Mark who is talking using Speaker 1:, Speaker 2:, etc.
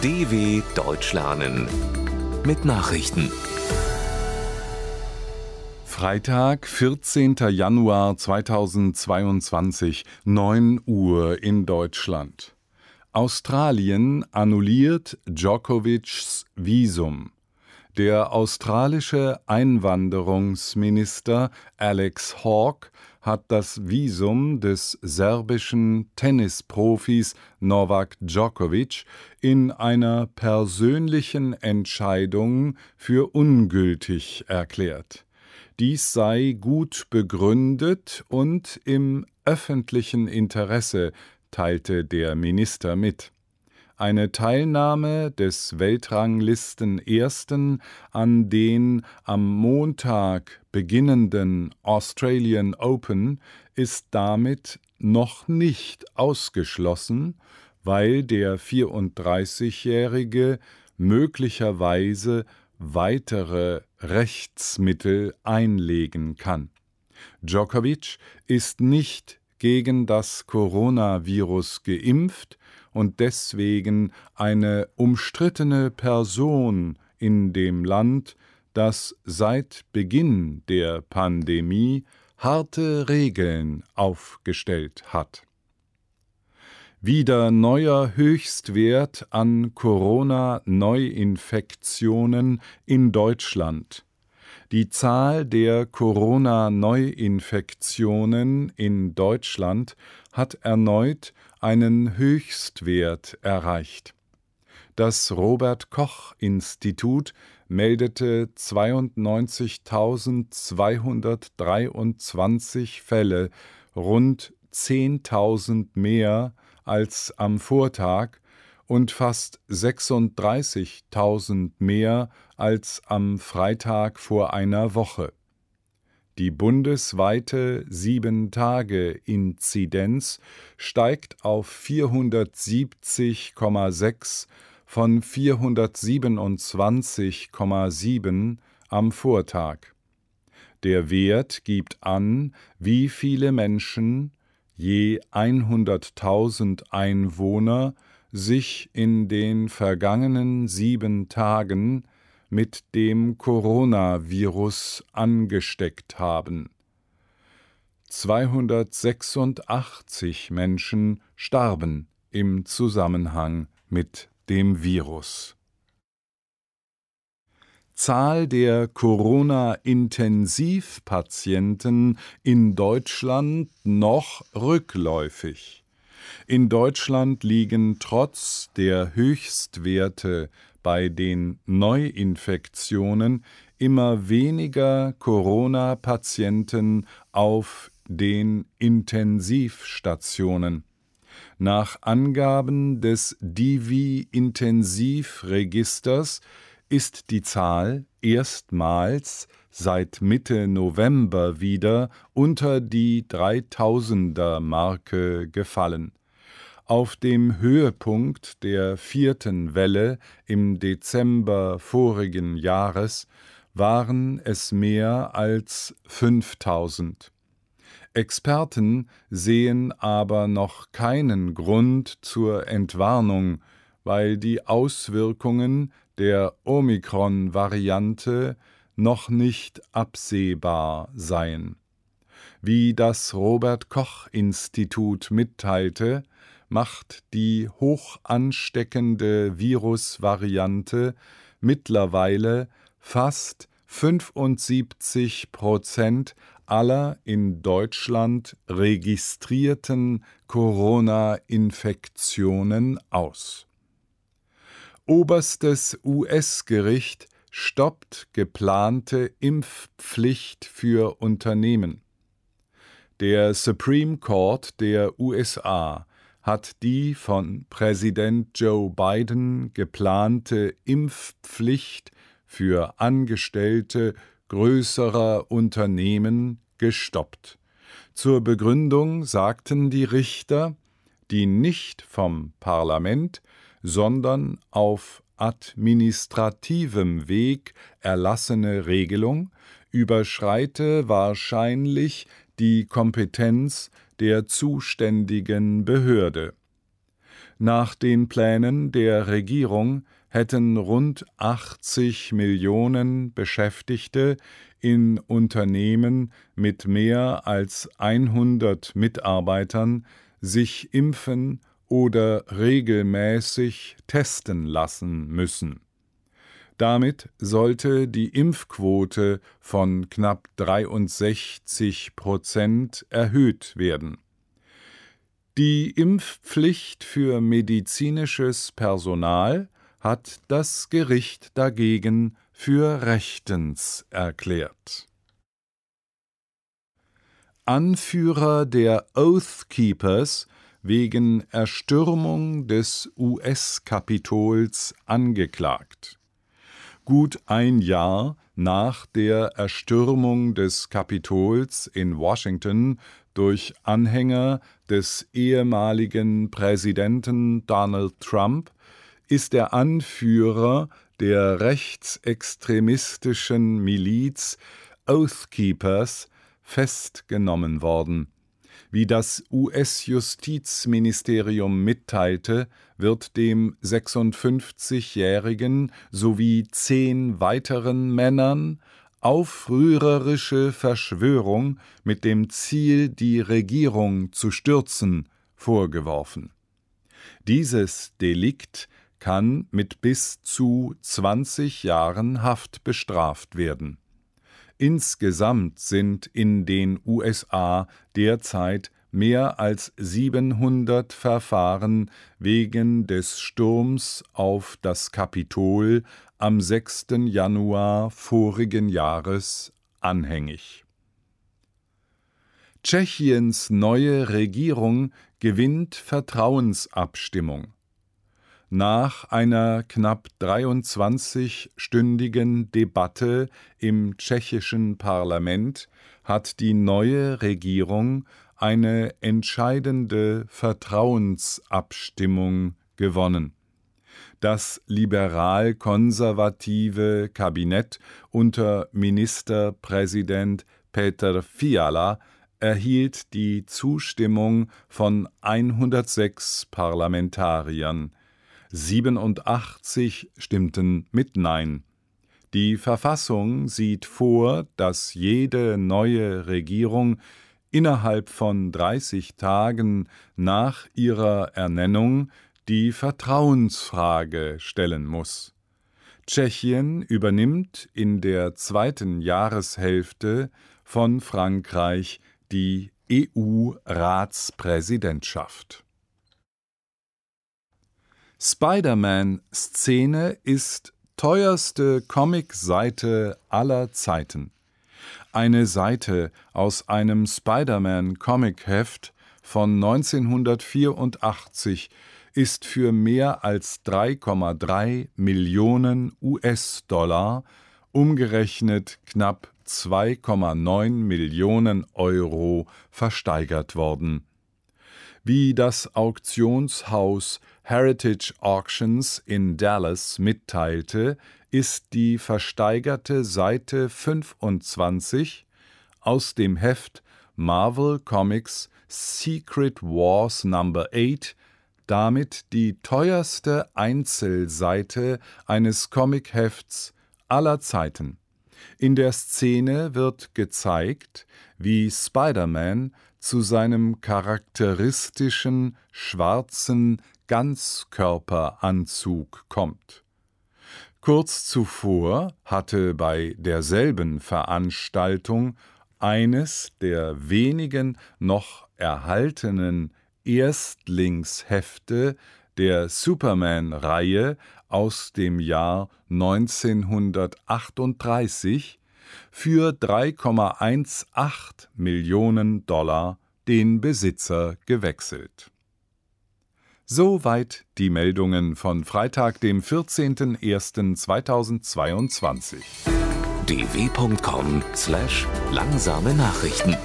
Speaker 1: DW Deutsch lernen mit Nachrichten.
Speaker 2: Freitag, 14. Januar 2022, 9 Uhr in Deutschland. Australien annulliert Djokovic's Visum. Der australische Einwanderungsminister Alex Hawke hat das Visum des serbischen Tennisprofis Novak Djokovic in einer persönlichen Entscheidung für ungültig erklärt. Dies sei gut begründet und im öffentlichen Interesse, teilte der Minister mit eine Teilnahme des Weltranglisten-Ersten an den am Montag beginnenden Australian Open ist damit noch nicht ausgeschlossen, weil der 34-Jährige möglicherweise weitere Rechtsmittel einlegen kann. Djokovic ist nicht gegen das Coronavirus geimpft und deswegen eine umstrittene Person in dem Land, das seit Beginn der Pandemie harte Regeln aufgestellt hat. Wieder neuer Höchstwert an Corona-Neuinfektionen in Deutschland. Die Zahl der Corona-Neuinfektionen in Deutschland hat erneut einen Höchstwert erreicht. Das Robert Koch Institut meldete 92.223 Fälle, rund 10.000 mehr als am Vortag und fast 36.000 mehr als am Freitag vor einer Woche. Die bundesweite 7-Tage-Inzidenz steigt auf 470,6 von 427,7 am Vortag. Der Wert gibt an, wie viele Menschen je 100.000 Einwohner sich in den vergangenen sieben Tagen mit dem Coronavirus angesteckt haben. 286 Menschen starben im Zusammenhang mit dem Virus. Zahl der Corona-Intensivpatienten in Deutschland noch rückläufig. In Deutschland liegen trotz der Höchstwerte bei den Neuinfektionen immer weniger Corona-Patienten auf den Intensivstationen. Nach Angaben des Divi-Intensivregisters ist die Zahl erstmals seit Mitte November wieder unter die 3000er Marke gefallen. Auf dem Höhepunkt der vierten Welle im Dezember vorigen Jahres waren es mehr als 5000. Experten sehen aber noch keinen Grund zur Entwarnung, weil die Auswirkungen der Omikron-Variante noch nicht absehbar seien. Wie das Robert Koch Institut mitteilte, macht die hoch ansteckende Virusvariante mittlerweile fast 75 Prozent aller in Deutschland registrierten Corona-Infektionen aus. Oberstes US-Gericht stoppt geplante Impfpflicht für Unternehmen. Der Supreme Court der USA hat die von Präsident Joe Biden geplante Impfpflicht für Angestellte größerer Unternehmen gestoppt. Zur Begründung sagten die Richter, die nicht vom Parlament, sondern auf administrativem Weg erlassene Regelung überschreite wahrscheinlich die Kompetenz der zuständigen Behörde. Nach den Plänen der Regierung hätten rund 80 Millionen Beschäftigte in Unternehmen mit mehr als 100 Mitarbeitern sich impfen oder regelmäßig testen lassen müssen. Damit sollte die Impfquote von knapp 63 Prozent erhöht werden. Die Impfpflicht für medizinisches Personal hat das Gericht dagegen für rechtens erklärt. Anführer der Oath Keepers wegen Erstürmung des US-Kapitols angeklagt. Gut ein Jahr nach der Erstürmung des Kapitols in Washington durch Anhänger des ehemaligen Präsidenten Donald Trump ist der Anführer der rechtsextremistischen Miliz Oath Keepers festgenommen worden. Wie das US-Justizministerium mitteilte, wird dem 56-Jährigen sowie zehn weiteren Männern aufrührerische Verschwörung mit dem Ziel, die Regierung zu stürzen, vorgeworfen. Dieses Delikt kann mit bis zu 20 Jahren Haft bestraft werden. Insgesamt sind in den USA derzeit mehr als 700 Verfahren wegen des Sturms auf das Kapitol am 6. Januar vorigen Jahres anhängig. Tschechiens neue Regierung gewinnt Vertrauensabstimmung. Nach einer knapp 23-stündigen Debatte im tschechischen Parlament hat die neue Regierung eine entscheidende Vertrauensabstimmung gewonnen. Das liberal-konservative Kabinett unter Ministerpräsident Peter Fiala erhielt die Zustimmung von 106 Parlamentariern. 87 stimmten mit Nein. Die Verfassung sieht vor, dass jede neue Regierung innerhalb von 30 Tagen nach ihrer Ernennung die Vertrauensfrage stellen muss. Tschechien übernimmt in der zweiten Jahreshälfte von Frankreich die EU-Ratspräsidentschaft. Spider-Man-Szene ist teuerste Comicseite aller Zeiten. Eine Seite aus einem Spider-Man-Comic-Heft von 1984 ist für mehr als 3,3 Millionen US-Dollar, umgerechnet knapp 2,9 Millionen Euro, versteigert worden. Wie das Auktionshaus Heritage Auctions in Dallas mitteilte, ist die versteigerte Seite 25 aus dem Heft Marvel Comics Secret Wars No. 8 damit die teuerste Einzelseite eines Comichefts aller Zeiten. In der Szene wird gezeigt, wie Spider-Man zu seinem charakteristischen schwarzen Ganzkörperanzug kommt. Kurz zuvor hatte bei derselben Veranstaltung eines der wenigen noch erhaltenen Erstlingshefte der Superman-Reihe aus dem Jahr 1938 für 3,18 Millionen Dollar den Besitzer gewechselt. Soweit die Meldungen von Freitag, dem 14.01.2022.
Speaker 1: dw.com/langsame Nachrichten